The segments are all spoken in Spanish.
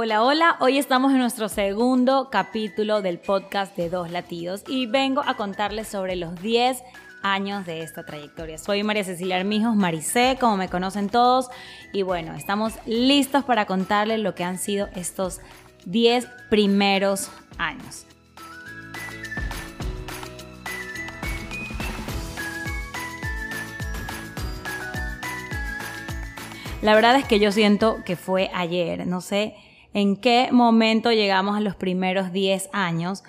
Hola, hola, hoy estamos en nuestro segundo capítulo del podcast de Dos Latidos y vengo a contarles sobre los 10 años de esta trayectoria. Soy María Cecilia Armijos, Maricé, como me conocen todos, y bueno, estamos listos para contarles lo que han sido estos 10 primeros años. La verdad es que yo siento que fue ayer, no sé en qué momento llegamos a los primeros 10 años,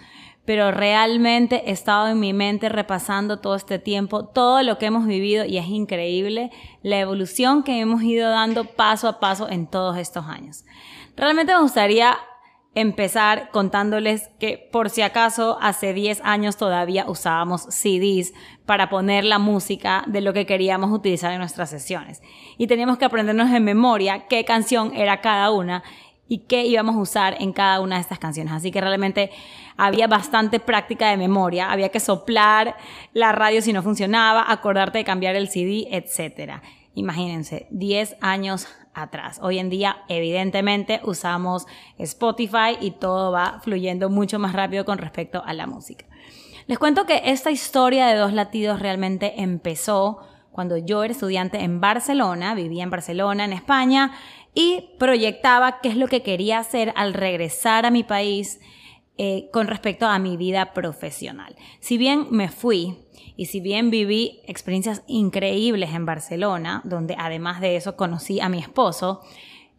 pero realmente he estado en mi mente repasando todo este tiempo, todo lo que hemos vivido y es increíble la evolución que hemos ido dando paso a paso en todos estos años. Realmente me gustaría empezar contándoles que por si acaso hace 10 años todavía usábamos CDs para poner la música de lo que queríamos utilizar en nuestras sesiones. Y teníamos que aprendernos en memoria qué canción era cada una y qué íbamos a usar en cada una de estas canciones. Así que realmente había bastante práctica de memoria, había que soplar la radio si no funcionaba, acordarte de cambiar el CD, etc. Imagínense, 10 años atrás. Hoy en día, evidentemente, usamos Spotify y todo va fluyendo mucho más rápido con respecto a la música. Les cuento que esta historia de dos latidos realmente empezó cuando yo era estudiante en Barcelona, vivía en Barcelona, en España, y proyectaba qué es lo que quería hacer al regresar a mi país eh, con respecto a mi vida profesional. Si bien me fui y si bien viví experiencias increíbles en Barcelona, donde además de eso conocí a mi esposo,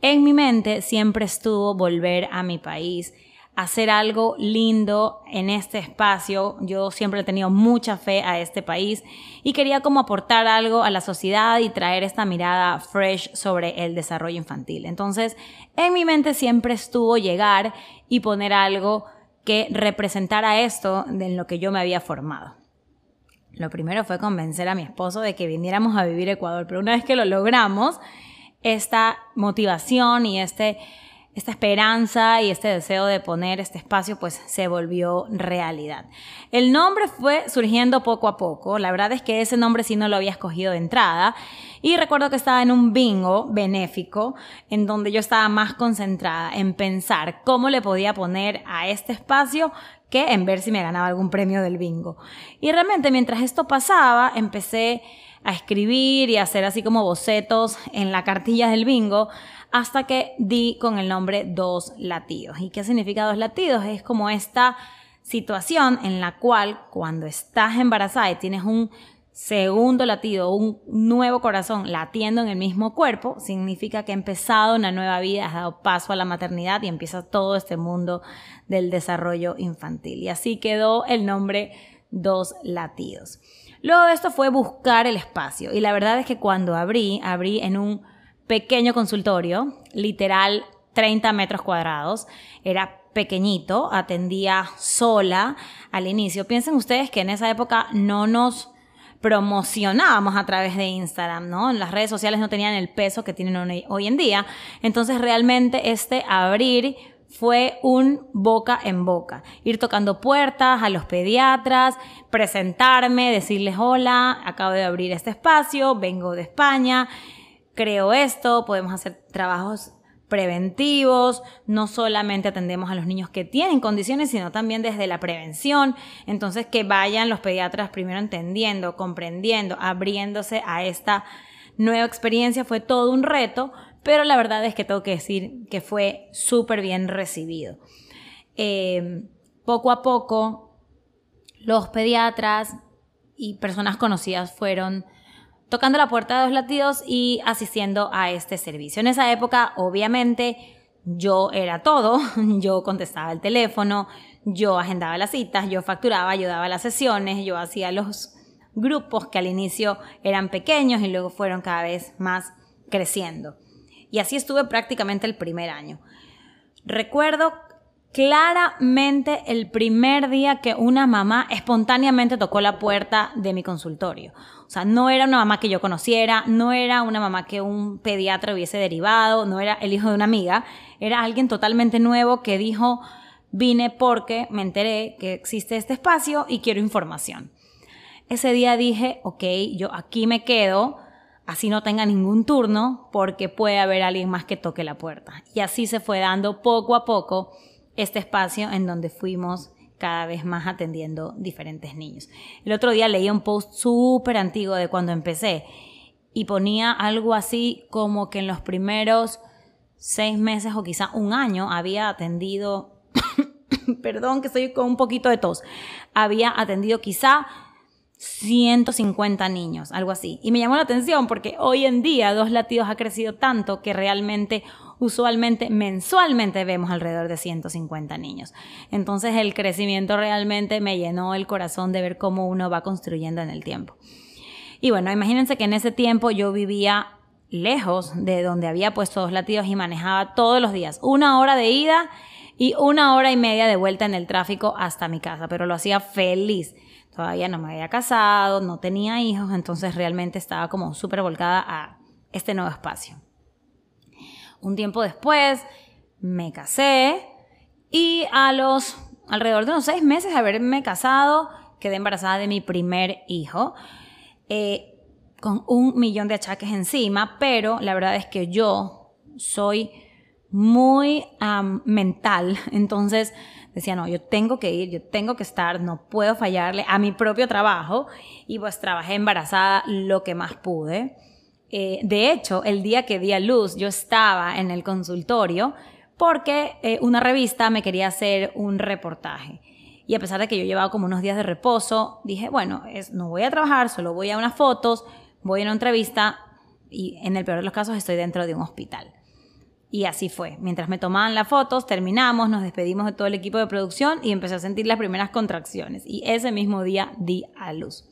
en mi mente siempre estuvo volver a mi país hacer algo lindo en este espacio. Yo siempre he tenido mucha fe a este país y quería como aportar algo a la sociedad y traer esta mirada fresh sobre el desarrollo infantil. Entonces, en mi mente siempre estuvo llegar y poner algo que representara esto en lo que yo me había formado. Lo primero fue convencer a mi esposo de que viniéramos a vivir a Ecuador, pero una vez que lo logramos, esta motivación y este esta esperanza y este deseo de poner este espacio pues se volvió realidad. El nombre fue surgiendo poco a poco, la verdad es que ese nombre sí no lo había escogido de entrada y recuerdo que estaba en un bingo benéfico en donde yo estaba más concentrada en pensar cómo le podía poner a este espacio que en ver si me ganaba algún premio del bingo. Y realmente mientras esto pasaba empecé a escribir y a hacer así como bocetos en la cartilla del bingo hasta que di con el nombre dos latidos. ¿Y qué significa dos latidos? Es como esta situación en la cual cuando estás embarazada y tienes un segundo latido, un nuevo corazón latiendo en el mismo cuerpo, significa que ha empezado una nueva vida, has dado paso a la maternidad y empieza todo este mundo del desarrollo infantil. Y así quedó el nombre dos latidos. Luego de esto fue buscar el espacio y la verdad es que cuando abrí, abrí en un pequeño consultorio, literal 30 metros cuadrados, era pequeñito, atendía sola al inicio. Piensen ustedes que en esa época no nos promocionábamos a través de Instagram, ¿no? Las redes sociales no tenían el peso que tienen hoy en día. Entonces realmente este abrir fue un boca en boca, ir tocando puertas a los pediatras, presentarme, decirles hola, acabo de abrir este espacio, vengo de España, creo esto, podemos hacer trabajos preventivos, no solamente atendemos a los niños que tienen condiciones, sino también desde la prevención. Entonces, que vayan los pediatras primero entendiendo, comprendiendo, abriéndose a esta nueva experiencia fue todo un reto, pero la verdad es que tengo que decir que fue súper bien recibido. Eh, poco a poco, los pediatras y personas conocidas fueron tocando la puerta de los latidos y asistiendo a este servicio. En esa época, obviamente, yo era todo, yo contestaba el teléfono, yo agendaba las citas, yo facturaba, yo daba las sesiones, yo hacía los grupos que al inicio eran pequeños y luego fueron cada vez más creciendo. Y así estuve prácticamente el primer año. Recuerdo claramente el primer día que una mamá espontáneamente tocó la puerta de mi consultorio. O sea, no era una mamá que yo conociera, no era una mamá que un pediatra hubiese derivado, no era el hijo de una amiga, era alguien totalmente nuevo que dijo, vine porque me enteré que existe este espacio y quiero información. Ese día dije, ok, yo aquí me quedo así no tenga ningún turno, porque puede haber alguien más que toque la puerta. Y así se fue dando poco a poco este espacio en donde fuimos cada vez más atendiendo diferentes niños. El otro día leí un post súper antiguo de cuando empecé y ponía algo así como que en los primeros seis meses o quizá un año había atendido, perdón que estoy con un poquito de tos, había atendido quizá 150 niños, algo así. Y me llamó la atención porque hoy en día Dos Latidos ha crecido tanto que realmente, usualmente, mensualmente vemos alrededor de 150 niños. Entonces el crecimiento realmente me llenó el corazón de ver cómo uno va construyendo en el tiempo. Y bueno, imagínense que en ese tiempo yo vivía lejos de donde había puesto Dos Latidos y manejaba todos los días, una hora de ida y una hora y media de vuelta en el tráfico hasta mi casa, pero lo hacía feliz todavía no me había casado, no tenía hijos, entonces realmente estaba como súper volcada a este nuevo espacio. Un tiempo después me casé y a los alrededor de unos seis meses de haberme casado, quedé embarazada de mi primer hijo, eh, con un millón de achaques encima, pero la verdad es que yo soy muy mental, entonces decía, no, yo tengo que ir, yo tengo que estar, no puedo fallarle a mi propio trabajo y pues trabajé embarazada lo que más pude. Eh, de hecho, el día que di a luz, yo estaba en el consultorio porque eh, una revista me quería hacer un reportaje. Y a pesar de que yo llevaba como unos días de reposo, dije, bueno, no voy a trabajar, solo voy a unas fotos, voy a una entrevista y en el peor de los casos estoy dentro de un hospital. Y así fue. Mientras me tomaban las fotos, terminamos, nos despedimos de todo el equipo de producción y empecé a sentir las primeras contracciones. Y ese mismo día di a luz.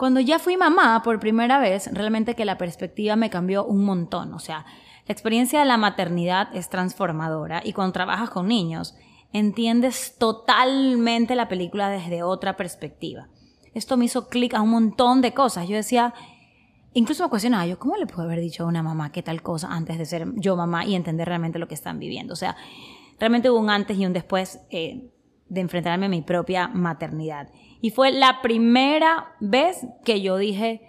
Cuando ya fui mamá por primera vez, realmente que la perspectiva me cambió un montón. O sea, la experiencia de la maternidad es transformadora y cuando trabajas con niños, entiendes totalmente la película desde otra perspectiva. Esto me hizo clic a un montón de cosas. Yo decía, Incluso me cuestionaba yo, ¿cómo le puedo haber dicho a una mamá qué tal cosa antes de ser yo mamá y entender realmente lo que están viviendo? O sea, realmente hubo un antes y un después eh, de enfrentarme a mi propia maternidad. Y fue la primera vez que yo dije,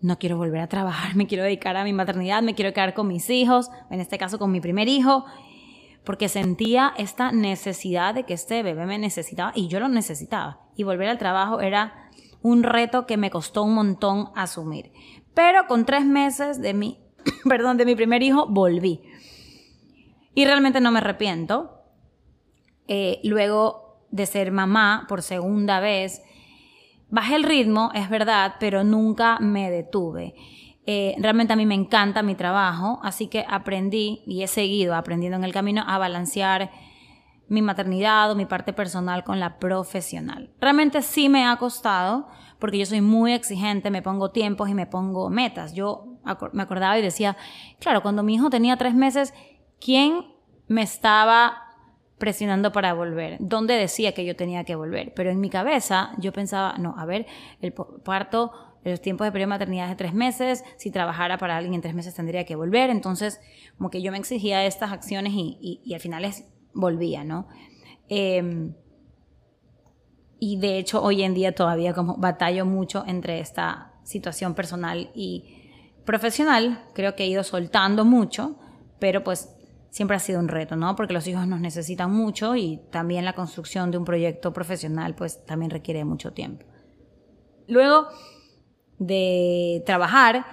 no quiero volver a trabajar, me quiero dedicar a mi maternidad, me quiero quedar con mis hijos, en este caso con mi primer hijo, porque sentía esta necesidad de que este bebé me necesitaba y yo lo necesitaba. Y volver al trabajo era un reto que me costó un montón asumir. Pero con tres meses de mi, perdón, de mi primer hijo volví. Y realmente no me arrepiento. Eh, luego de ser mamá por segunda vez, bajé el ritmo, es verdad, pero nunca me detuve. Eh, realmente a mí me encanta mi trabajo, así que aprendí y he seguido aprendiendo en el camino a balancear mi maternidad o mi parte personal con la profesional. Realmente sí me ha costado porque yo soy muy exigente, me pongo tiempos y me pongo metas. Yo me acordaba y decía, claro, cuando mi hijo tenía tres meses, ¿quién me estaba presionando para volver? ¿Dónde decía que yo tenía que volver? Pero en mi cabeza yo pensaba, no, a ver, el parto, los tiempos de periodo de maternidad de tres meses, si trabajara para alguien en tres meses tendría que volver. Entonces, como que yo me exigía estas acciones y, y al final es volvía, ¿no? Em, y de hecho hoy en día todavía como batallo mucho entre esta situación personal y profesional. Creo que he ido soltando mucho, pero pues siempre ha sido un reto, ¿no? Porque los hijos nos necesitan mucho y también la construcción de un proyecto profesional pues también requiere mucho tiempo. Luego de trabajar,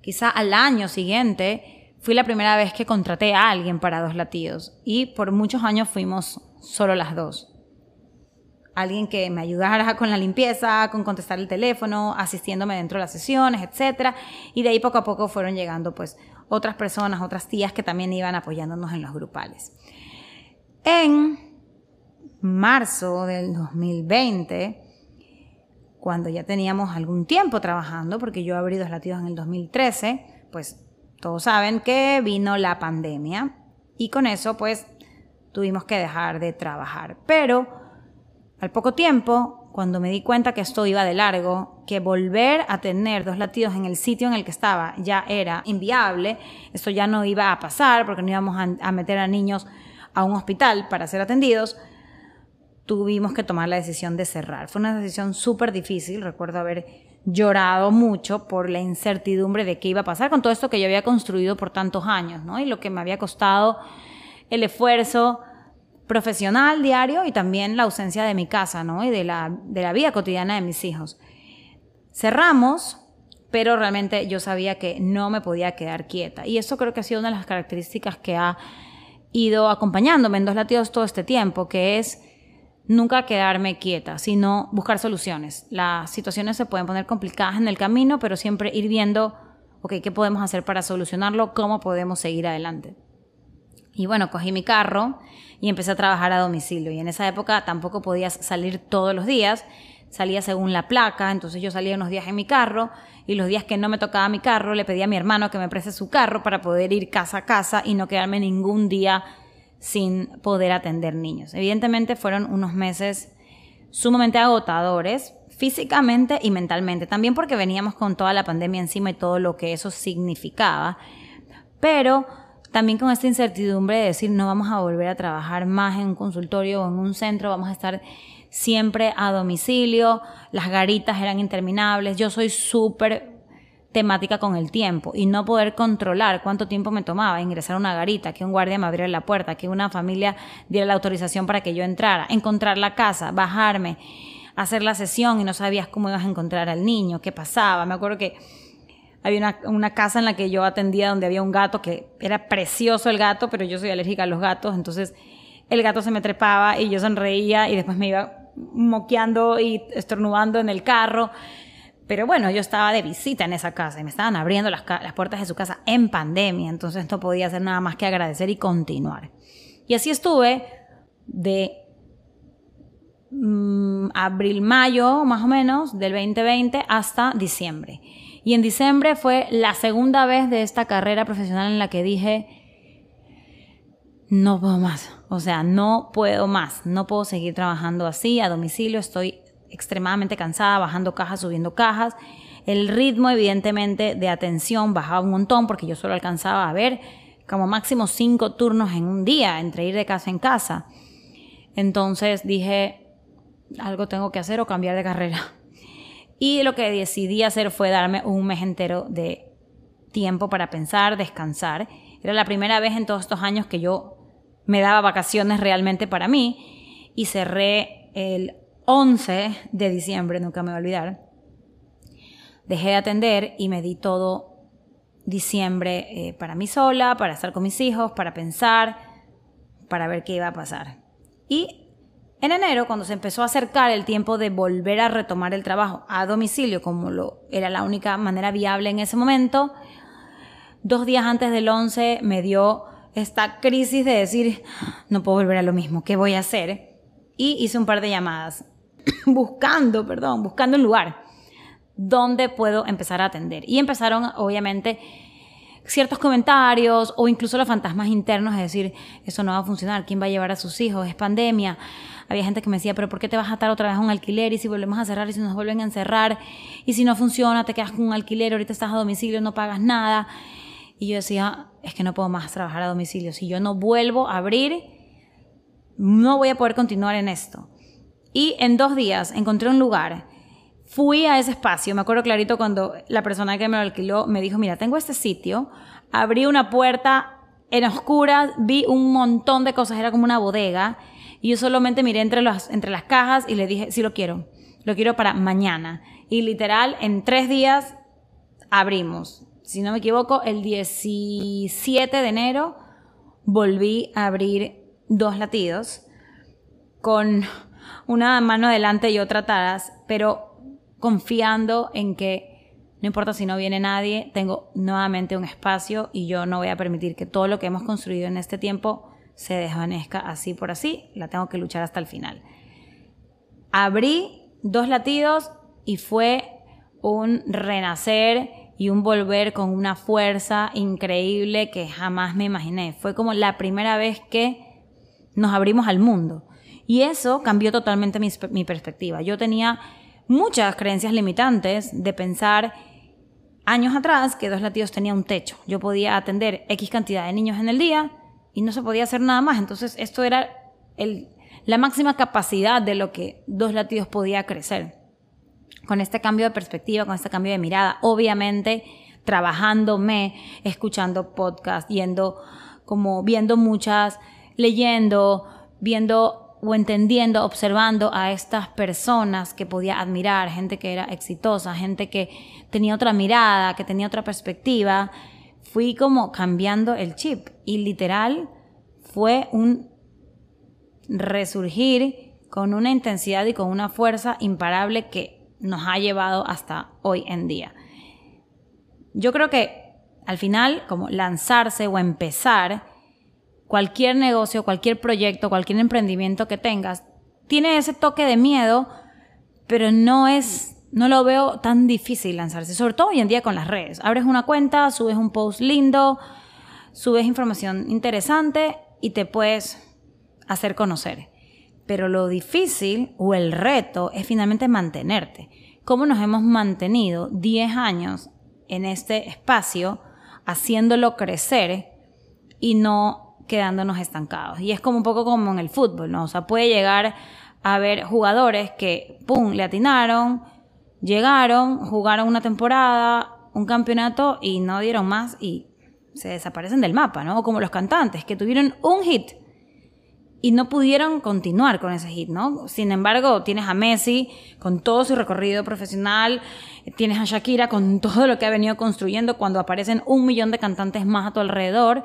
quizá al año siguiente, Fui la primera vez que contraté a alguien para dos latidos y por muchos años fuimos solo las dos. Alguien que me ayudara con la limpieza, con contestar el teléfono, asistiéndome dentro de las sesiones, etc. Y de ahí poco a poco fueron llegando pues otras personas, otras tías que también iban apoyándonos en los grupales. En marzo del 2020, cuando ya teníamos algún tiempo trabajando, porque yo abrí dos latidos en el 2013, pues todos saben que vino la pandemia y con eso pues tuvimos que dejar de trabajar. Pero al poco tiempo, cuando me di cuenta que esto iba de largo, que volver a tener dos latidos en el sitio en el que estaba ya era inviable, esto ya no iba a pasar porque no íbamos a, meter a niños a un hospital para ser atendidos, tuvimos que tomar la decisión de cerrar. Fue una decisión súper difícil, recuerdo haber llorado mucho por la incertidumbre de qué iba a pasar con todo esto que yo había construido por tantos años, ¿no? Y lo que me había costado el esfuerzo profesional diario y también la ausencia de mi casa, ¿no? Y de la, de la vida cotidiana de mis hijos. Cerramos, pero realmente yo sabía que no me podía quedar quieta. Y eso creo que ha sido una de las características que ha ido acompañándome en Dos Latidos todo este tiempo, que es nunca quedarme quieta, sino buscar soluciones. Las situaciones se pueden poner complicadas en el camino, pero siempre ir viendo, ok, ¿qué podemos hacer para solucionarlo? ¿Cómo podemos seguir adelante? Y bueno, cogí mi carro y empecé a trabajar a domicilio. Y en esa época tampoco podías salir todos los días, salía según la placa, entonces yo salía unos días en mi carro y los días que no me tocaba mi carro le pedía a mi hermano que me preste su carro para poder ir casa a casa y no quedarme ningún día sin poder atender niños. Evidentemente fueron unos meses sumamente agotadores, físicamente y mentalmente, también porque veníamos con toda la pandemia encima y todo lo que eso significaba, pero también con esta incertidumbre de decir no vamos a volver a trabajar más en un consultorio o en un centro, vamos a estar siempre a domicilio, las garitas eran interminables, yo soy súper temática con el tiempo y no poder controlar cuánto tiempo me tomaba ingresar a una garita, que un guardia me abriera la puerta, que una familia diera la autorización para que yo entrara, encontrar la casa, bajarme, hacer la sesión y no sabías cómo ibas a encontrar al niño, qué pasaba. Me acuerdo que había una, una, casa en la que yo atendía donde había un gato que era precioso el gato, pero yo soy alérgica a los gatos, entonces el gato se me trepaba y yo sonreía y después me iba moqueando y estornudando en el carro. Pero bueno, yo estaba de visita en esa casa y me estaban abriendo las, puertas de su casa en pandemia, entonces no podía hacer nada más que agradecer y continuar. Y así estuve de mm, abril, mayo más o menos del 2020 hasta diciembre. Y en diciembre fue la segunda vez de esta carrera profesional en la que dije, no puedo más, o sea, no puedo más, no puedo seguir trabajando así a domicilio, estoy extremadamente cansada, bajando cajas, subiendo cajas. El ritmo, evidentemente, de atención bajaba un montón porque yo solo alcanzaba a ver como máximo cinco turnos en un día entre ir de casa en casa. Entonces dije, algo tengo que hacer o cambiar de carrera. Y lo que decidí hacer fue darme un mes entero de tiempo para pensar, descansar. Era la primera vez en todos estos años que yo me daba vacaciones realmente para mí y cerré el 11 de diciembre, nunca me voy a olvidar, dejé de atender y me di todo diciembre eh, para mí sola, para estar con mis hijos, para pensar, para ver qué iba a pasar. Y en enero, cuando se empezó a acercar el tiempo de volver a retomar el trabajo a domicilio, como lo era la única manera viable en ese momento, dos días antes del 11 me dio esta crisis de decir, no puedo volver a lo mismo, ¿qué voy a hacer? Y hice un par de llamadas buscando, perdón, buscando un lugar donde puedo empezar a atender. Y empezaron, obviamente, ciertos comentarios o incluso los fantasmas internos, es decir, eso no va a funcionar, ¿quién va a llevar a sus hijos? Es pandemia. Había gente que me decía, pero ¿por qué te vas a atar otra vez a un alquiler? Y si volvemos a cerrar y si nos vuelven a encerrar y si no funciona, te quedas con un alquiler, ahorita estás a domicilio, no pagas nada. Y yo decía, es que no puedo más trabajar a domicilio. Si yo no vuelvo a abrir, no voy a poder continuar en esto. Y en dos días encontré un lugar. Fui a ese espacio, me acuerdo clarito cuando la persona que me lo alquiló me dijo, mira, tengo este sitio, abrí una puerta en oscura, vi un montón de cosas, era como una bodega, y yo solamente miré entre, los, entre las cajas y le dije, sí lo quiero, lo quiero para mañana. Y literal, en tres días abrimos. Si no me equivoco, el 17 de enero volví a abrir dos latidos con una mano adelante y otra atrás, pero confiando en que no importa si no viene nadie, tengo nuevamente un espacio y yo no voy a permitir que todo lo que hemos construido en este tiempo se desvanezca así por así, la tengo que luchar hasta el final. Abrí dos latidos y fue un renacer y un volver con una fuerza increíble que jamás me imaginé. Fue como la primera vez que nos abrimos al mundo. Y eso cambió totalmente mi, perspectiva. Yo tenía muchas creencias limitantes de pensar años atrás que Dos Latidos tenía un techo. Yo podía atender X cantidad de niños en el día y no se podía hacer nada más. Entonces esto era la máxima capacidad de lo que Dos Latidos podía crecer. con este cambio de perspectiva, con este cambio de mirada, obviamente trabajándome, escuchando podcasts, yendo como viendo muchas, leyendo, viendo o entendiendo, observando a estas personas que podía admirar, gente que era exitosa, gente que tenía otra mirada, que tenía otra perspectiva, fui como cambiando el chip y literal fue un resurgir con una intensidad y con una fuerza imparable que nos ha llevado hasta hoy en día. Yo creo que al final, como lanzarse o empezar, cualquier negocio, cualquier proyecto, cualquier emprendimiento que tengas, tiene ese toque de miedo, pero no es, no lo veo tan difícil lanzarse, sobre todo hoy en día con las redes. Abres una cuenta, subes un post lindo, subes información interesante y te puedes hacer conocer. Pero lo difícil o el reto es finalmente mantenerte. ¿Cómo nos hemos mantenido 10 años en este espacio haciéndolo crecer y no quedándonos estancados. Y es como un poco como en el fútbol, ¿no? O sea, puede llegar a haber jugadores que, ¡pum!, le atinaron, llegaron, jugaron una temporada, un campeonato y no dieron más y se desaparecen del mapa, ¿no? Como los cantantes que tuvieron un hit y no pudieron continuar con ese hit, ¿no? Sin embargo, tienes a Messi con todo su recorrido profesional, tienes a Shakira con todo lo que ha venido construyendo cuando aparecen un millón de cantantes más a tu alrededor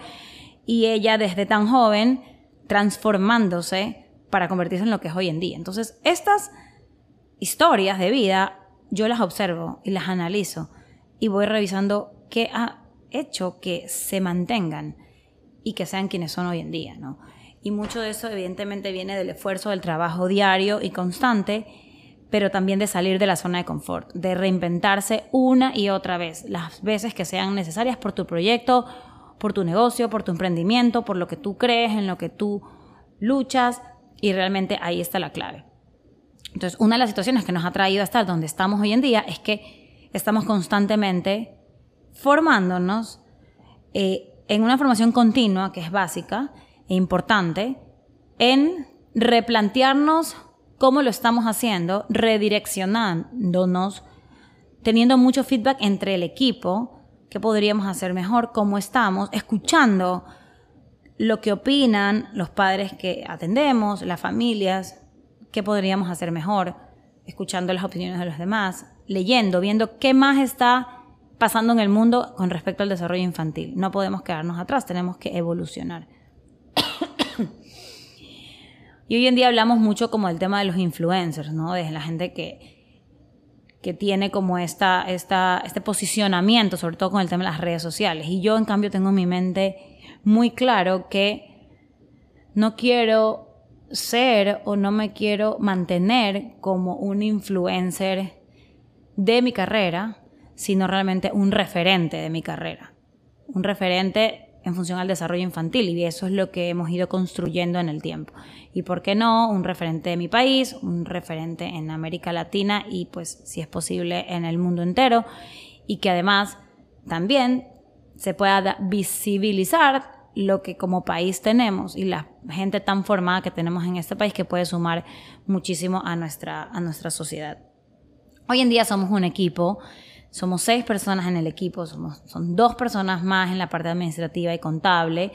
y ella desde tan joven transformándose para convertirse en lo que es hoy en día. Entonces, estas historias de vida yo las observo y las analizo y voy revisando qué ha hecho que se mantengan y que sean quienes son hoy en día, ¿no? Y mucho de eso evidentemente viene del esfuerzo del trabajo diario y constante, pero también de salir de la zona de confort, de reinventarse una y otra vez, las veces que sean necesarias por tu proyecto por tu negocio, por tu emprendimiento, por lo que tú crees, en lo que tú luchas y realmente ahí está la clave. Entonces, una de las situaciones que nos ha traído a estar donde estamos hoy en día es que estamos constantemente formándonos eh, en una formación continua que es básica e importante en replantearnos cómo lo estamos haciendo, redireccionándonos, teniendo mucho feedback entre el equipo, qué podríamos hacer mejor, cómo estamos, escuchando lo que opinan los padres que atendemos, las familias, qué podríamos hacer mejor, escuchando las opiniones de los demás, leyendo, viendo qué más está pasando en el mundo con respecto al desarrollo infantil. No podemos quedarnos atrás, tenemos que evolucionar. y hoy en día hablamos mucho como del tema de los influencers, ¿no? De la gente que, que tiene como esta, esta, este posicionamiento, sobre todo con el tema de las redes sociales. Y yo, en cambio, tengo en mi mente muy claro que no quiero ser o no me quiero mantener como un influencer de mi carrera, sino realmente un referente de mi carrera. Un referente en función al desarrollo infantil y eso es lo que hemos ido construyendo en el tiempo. Y por qué no, un referente de mi país, un referente en América Latina y pues si es posible en el mundo entero y que además también se pueda visibilizar lo que como país tenemos y la gente tan formada que tenemos en este país que puede sumar muchísimo a nuestra, a nuestra sociedad. Hoy en día somos un equipo somos seis personas en el equipo, somos, son dos personas más en la parte administrativa y contable.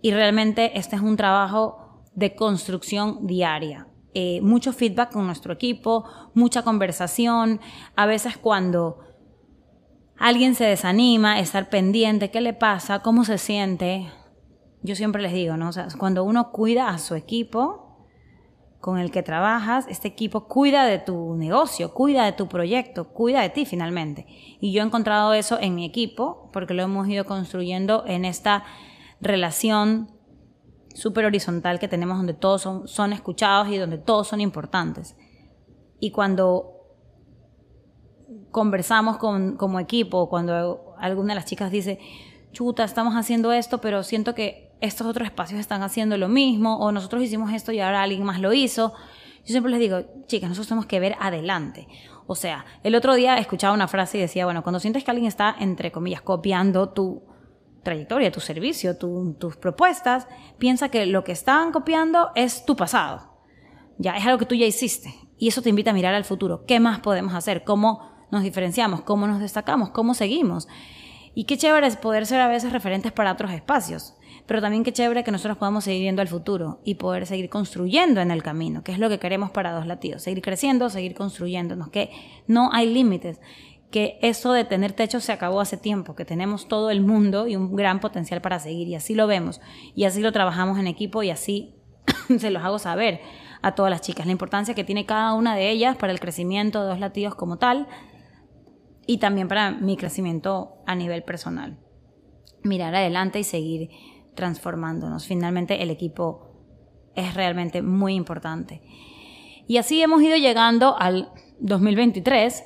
Y realmente este es un trabajo de construcción diaria. Eh, mucho feedback con nuestro equipo, mucha conversación. A veces cuando alguien se desanima, estar pendiente, qué le pasa, cómo se siente. Yo siempre les digo, ¿no? O sea, cuando uno cuida a su equipo, con el que trabajas, este equipo cuida de tu negocio, cuida de tu proyecto, cuida de ti finalmente. Y yo he encontrado eso en mi equipo porque lo hemos ido construyendo en esta relación súper horizontal que tenemos donde todos son, escuchados y donde todos son importantes. Y cuando conversamos con, como equipo, cuando alguna de las chicas dice, chuta, estamos haciendo esto, pero siento que estos otros espacios están haciendo lo mismo, o nosotros hicimos esto y ahora alguien más lo hizo. Yo siempre les digo, chicas, nosotros tenemos que ver adelante. O sea, el otro día escuchaba una frase y decía, bueno, cuando sientes que alguien está, entre comillas, copiando tu trayectoria, tu servicio, tus propuestas, piensa que lo que están copiando es tu pasado. Ya es algo que tú ya hiciste y eso te invita a mirar al futuro. ¿Qué más podemos hacer? ¿Cómo nos diferenciamos? ¿Cómo nos destacamos? ¿Cómo seguimos? Y qué chévere es poder ser a veces referentes para otros espacios, pero también qué chévere que nosotros podamos seguir viendo al futuro y poder seguir construyendo en el camino, que es lo que queremos para dos latidos, seguir creciendo, seguir construyéndonos, que no hay límites, que eso de tener techo se acabó hace tiempo, que tenemos todo el mundo y un gran potencial para seguir y así lo vemos y así lo trabajamos en equipo y así se los hago saber a todas las chicas, la importancia que tiene cada una de ellas para el crecimiento de dos latidos como tal y también para mi crecimiento a nivel personal. Mirar adelante y seguir transformándonos. Finalmente el equipo es realmente muy importante. Y así hemos ido llegando al 2023,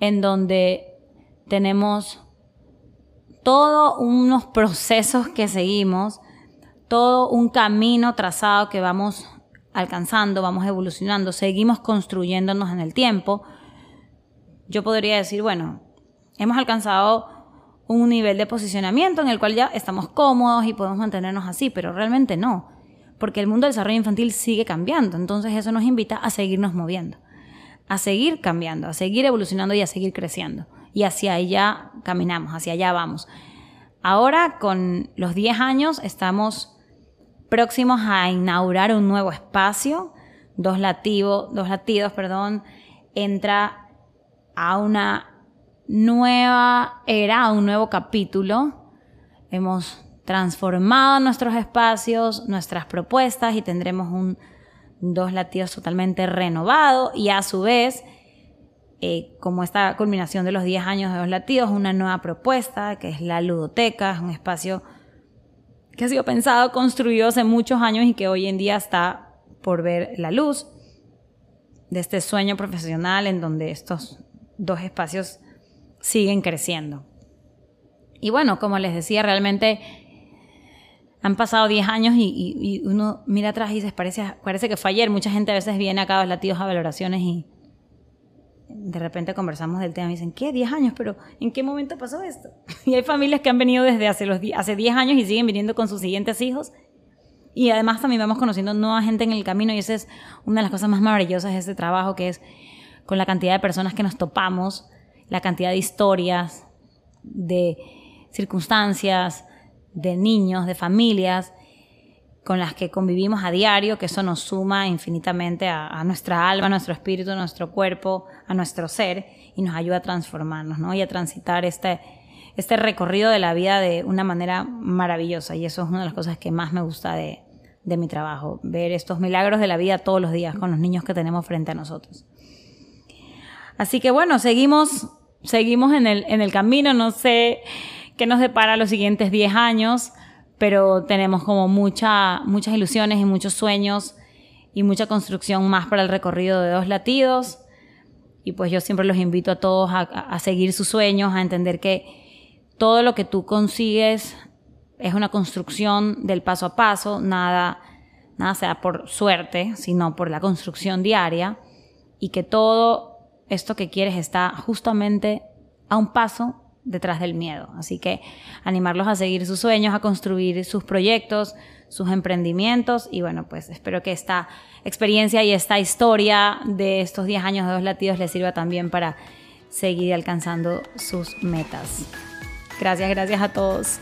en donde tenemos todos unos procesos que seguimos, todo un camino trazado que vamos alcanzando, vamos evolucionando, seguimos construyéndonos en el tiempo. Yo podría decir, bueno, hemos alcanzado un nivel de posicionamiento en el cual ya estamos cómodos y podemos mantenernos así, pero realmente no, porque el mundo del desarrollo infantil sigue cambiando, entonces eso nos invita a seguirnos moviendo, a seguir cambiando, a seguir evolucionando y a seguir creciendo. Y hacia allá caminamos, hacia allá vamos. Ahora, con los 10 años, estamos próximos a inaugurar un nuevo espacio. Dos, lativo, dos latidos perdón, entra a una nueva era, un nuevo capítulo. Hemos transformado nuestros espacios, nuestras propuestas y tendremos un dos latidos totalmente renovado y a su vez, eh, como esta culminación de los 10 años de dos latidos, una nueva propuesta que es la ludoteca, un espacio que ha sido pensado, construido hace muchos años y que hoy en día está por ver la luz de este sueño profesional en donde estos dos espacios siguen creciendo. Y bueno, como les decía, realmente han pasado 10 años y, uno mira atrás y dice, parece, parece que fue ayer. Mucha gente a veces viene acá a los latidos a valoraciones y de repente conversamos del tema y dicen, ¿qué? 10 años, pero ¿en qué momento pasó esto? Y hay familias que han venido desde hace, los, hace 10 años y siguen viniendo con sus siguientes hijos. Y además también vamos conociendo nueva gente en el camino y esa es una de las cosas más maravillosas de este trabajo, que es con la cantidad de personas que nos topamos, la cantidad de historias, de circunstancias, de niños, de familias con las que convivimos a diario, que eso nos suma infinitamente a, nuestra alma, a nuestro espíritu, a nuestro cuerpo, a nuestro ser y nos ayuda a transformarnos, ¿no? Y a transitar este, este recorrido de la vida de una manera maravillosa. Y eso es una de las cosas que más me gusta de, de mi trabajo, ver estos milagros de la vida todos los días con los niños que tenemos frente a nosotros. Así que bueno, seguimos, seguimos en el, en el camino, no sé qué nos depara los siguientes 10 años pero tenemos como mucha, muchas ilusiones y muchos sueños y mucha construcción más para el recorrido de dos latidos. Y pues yo siempre los invito a todos a, seguir sus sueños, a entender que todo lo que tú consigues es una construcción del paso a paso, nada, nada sea por suerte, sino por la construcción diaria, y que todo esto que quieres está justamente a un paso detrás del miedo. Así que animarlos a seguir sus sueños, a construir sus proyectos, sus emprendimientos y bueno, pues espero que esta experiencia y esta historia de estos 10 años de dos latidos les sirva también para seguir alcanzando sus metas. Gracias, gracias a todos.